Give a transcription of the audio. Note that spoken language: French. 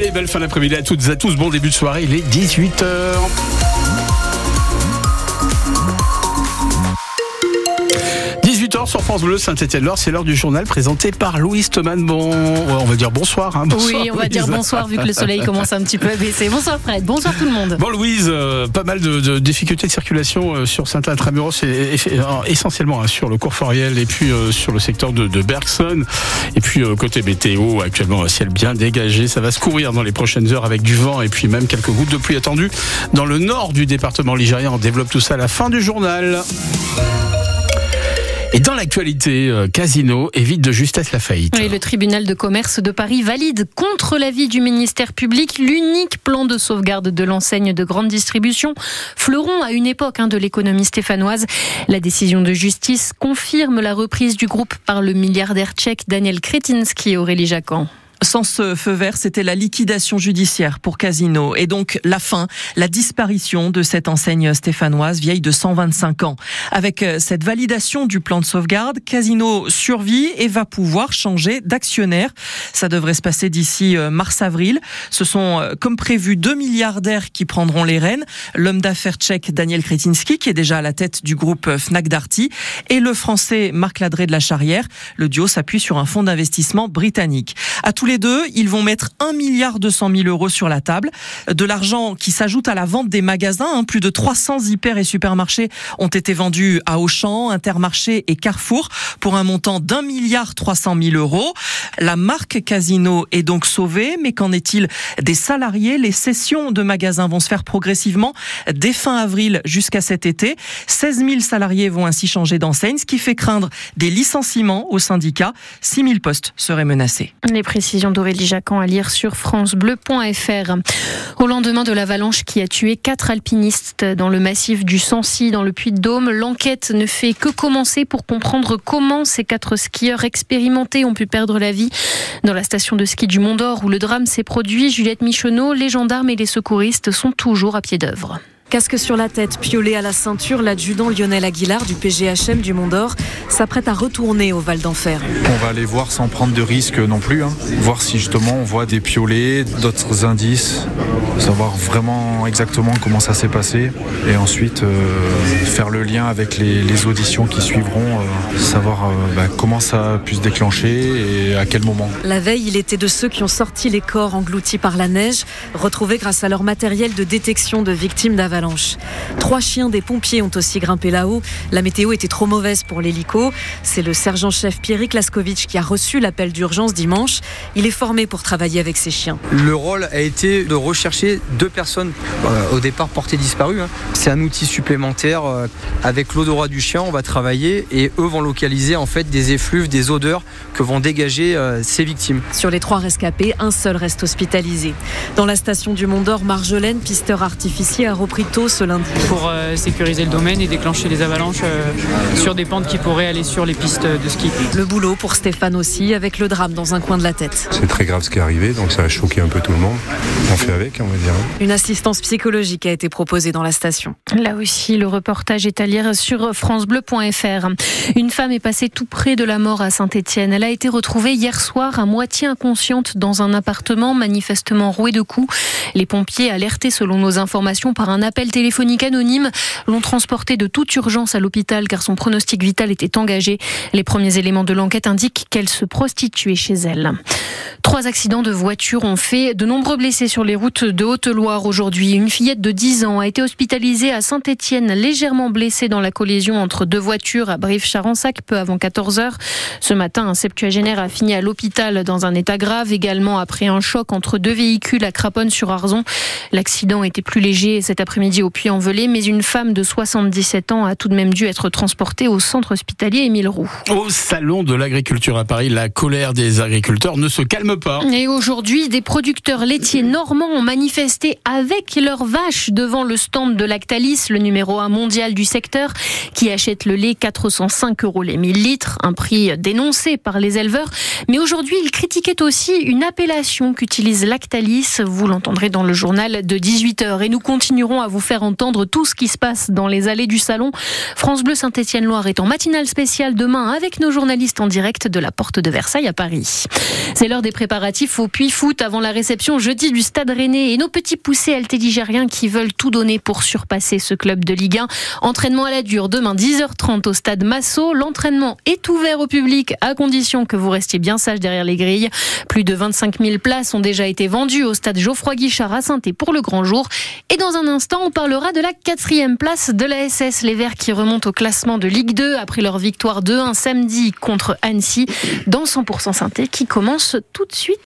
Allez, belle fin d'après-midi à toutes et à tous. Bon début de soirée, il est 18h. Sur France Bleu Saint-Étienne-Loire, c'est l'heure du journal présenté par Louise Thoman. Bon, on va dire bonsoir. Hein. bonsoir oui, on va dire bonsoir vu que le soleil commence un petit peu à baisser. Bonsoir Fred, bonsoir tout le monde. Bon Louise, euh, pas mal de, difficultés de circulation euh, sur Saint-Intramuros, et, euh, essentiellement hein, sur le cours Foriel et puis sur le secteur de, de Bergson. Et puis côté météo, actuellement un ciel bien dégagé, ça va se courir dans les prochaines heures avec du vent et puis même quelques gouttes de pluie attendues dans le nord du département ligérien. On développe tout ça à la fin du journal. Et dans l'actualité, euh, Casino évite de justesse la faillite. le tribunal de commerce de Paris valide contre l'avis du ministère public l'unique plan de sauvegarde de l'enseigne de grande distribution, fleuron à une époque hein, de l'économie stéphanoise. La décision de justice confirme la reprise du groupe par le milliardaire tchèque Daniel Kretinsky et Aurélie Jacquan. Sans ce feu vert, c'était la liquidation judiciaire pour Casino et donc la fin, la disparition de cette enseigne stéphanoise vieille de 125 ans. Avec euh, cette validation du plan de sauvegarde, Casino survit et va pouvoir changer d'actionnaire. Ça devrait se passer d'ici euh, mars-avril. Ce sont, euh, comme prévu, deux milliardaires qui prendront les rênes. L'homme d'affaires tchèque Daniel Kretinsky, qui est déjà à la tête du groupe Fnac Darty, et le français Marc Ladré de la Charrière. Le duo s'appuie sur un fonds d'investissement britannique. À tous les deux, ils vont mettre 1 milliard 200 000 euros sur la table. De l'argent qui s'ajoute à la vente des magasins. Hein. Plus de 300 hyper et supermarchés ont été vendus à Auchan, Intermarché et Carrefour pour un montant d'un milliard 300 000 euros. La marque Casino est donc sauvée, mais qu'en est-il des salariés? Les sessions de magasins vont se faire progressivement dès fin avril jusqu'à cet été. 16 000 salariés vont ainsi changer d'enseigne, ce qui fait craindre des licenciements au syndicat. 6 000 postes seraient menacés. Les précisions d'Aurélie Jacquan à lire sur francebleu.fr. Au lendemain de l'avalanche qui a tué quatre alpinistes dans le massif du Sancy, dans le Puy-de-Dôme, l'enquête ne fait que commencer pour comprendre comment ces quatre skieurs expérimentés ont pu perdre la vie. Dans la station de ski du Mont d'Or où le drame s'est produit, Juliette Michonneau, les gendarmes et les secouristes sont toujours à pied d'œuvre. Casque sur la tête, piolet à la ceinture, l'adjudant Lionel Aguilar du PGHM du Mont d'Or s'apprête à retourner au Val d'Enfer. On va aller voir sans prendre de risques non plus, hein. voir si justement on voit des piolets, d'autres indices, savoir vraiment exactement comment ça s'est passé et ensuite euh, faire le lien avec les, auditions qui suivront, euh, savoir euh, bah, comment ça a pu se déclencher et à quel moment. La veille, il était de ceux qui ont sorti les corps engloutis par la neige, retrouvés grâce à leur matériel de détection de victimes d'avalanche. Trois chiens des pompiers ont aussi grimpé là-haut. La météo était trop mauvaise pour l'hélico. C'est le sergent-chef Pierrick Laskovic qui a reçu l'appel d'urgence dimanche. Il est formé pour travailler avec ses chiens. Le rôle a été de rechercher deux personnes euh, au départ portées disparues. Hein. C'est un outil supplémentaire. Euh, avec l'odorat du chien, on va travailler et eux vont localiser en fait des effluves, des odeurs que vont dégager euh, ces victimes. Sur les trois rescapés, un seul reste hospitalisé. Dans la station du Mont d'Or, Marjolaine, pisteur artificier, a repris ce lundi. Pour euh, sécuriser le domaine et déclencher les avalanches euh, sur des pentes qui pourraient aller sur les pistes de ski. Le boulot pour Stéphane aussi, avec le drame dans un coin de la tête. C'est très grave ce qui est arrivé, donc ça a choqué un peu tout le monde. On fait avec, on va dire. Une assistance psychologique a été proposée dans la station. Là aussi, le reportage est à lire sur francebleu.fr. Une femme est passée tout près de la mort à Saint-Étienne. Elle a été retrouvée hier soir à moitié inconsciente dans un appartement manifestement roué de coups. Les pompiers alertés selon nos informations par un appel téléphonique anonyme l'ont transporté de toute urgence à l'hôpital car son pronostic vital était engagé. Les premiers éléments de l'enquête indiquent qu'elle se prostituait chez elle. Trois accidents de voiture ont fait de nombreux blessés sur les routes de Haute-Loire aujourd'hui. Une fillette de 10 ans a été hospitalisée à Saint-Étienne, légèrement blessée dans la collision entre deux voitures à Brive-Charensac peu avant 14 heures. Ce matin, un septuagénaire a fini à l'hôpital dans un état grave, également après un choc entre deux véhicules à Craponne-sur-Arzon. L'accident était plus léger cet après-midi au Puy-en-Velay, mais une femme de 77 ans a tout de même dû être transportée au centre hospitalier Émile Roux. Au salon de l'agriculture à Paris, la colère des agriculteurs ne se calme pas. Et aujourd'hui, des producteurs laitiers normands ont manifesté avec leurs vaches devant le stand de Lactalis, le numéro 1 mondial du secteur, qui achète le lait 405 euros les 1000 litres, un prix dénoncé par les éleveurs. Mais aujourd'hui, ils critiquaient aussi une appellation qu'utilise Lactalis. Vous l'entendrez dans le journal de 18h. Et nous continuerons à vous faire entendre tout ce qui se passe dans les allées du salon. France Bleu Saint-Étienne-Loire est en matinale spéciale demain avec nos journalistes en direct de la porte de Versailles à Paris. C'est l'heure des préparatifs au Puy Foot avant la réception jeudi du Stade Rennais et nos petits poussés altéligériens qui veulent tout donner pour surpasser ce club de Ligue 1. Entraînement à la dure demain 10h30 au Stade Massot. L'entraînement est ouvert au public à condition que vous restiez bien sage derrière les grilles. Plus de 25 000 places ont déjà été vendues au Stade Geoffroy Guichard à saint pour le grand jour. Et dans un instant, on parlera de la quatrième place de la SS. Les Verts qui remontent au classement de Ligue 2 après leur victoire 2-1 samedi contre Annecy dans 100% Synthé qui commence tout de suite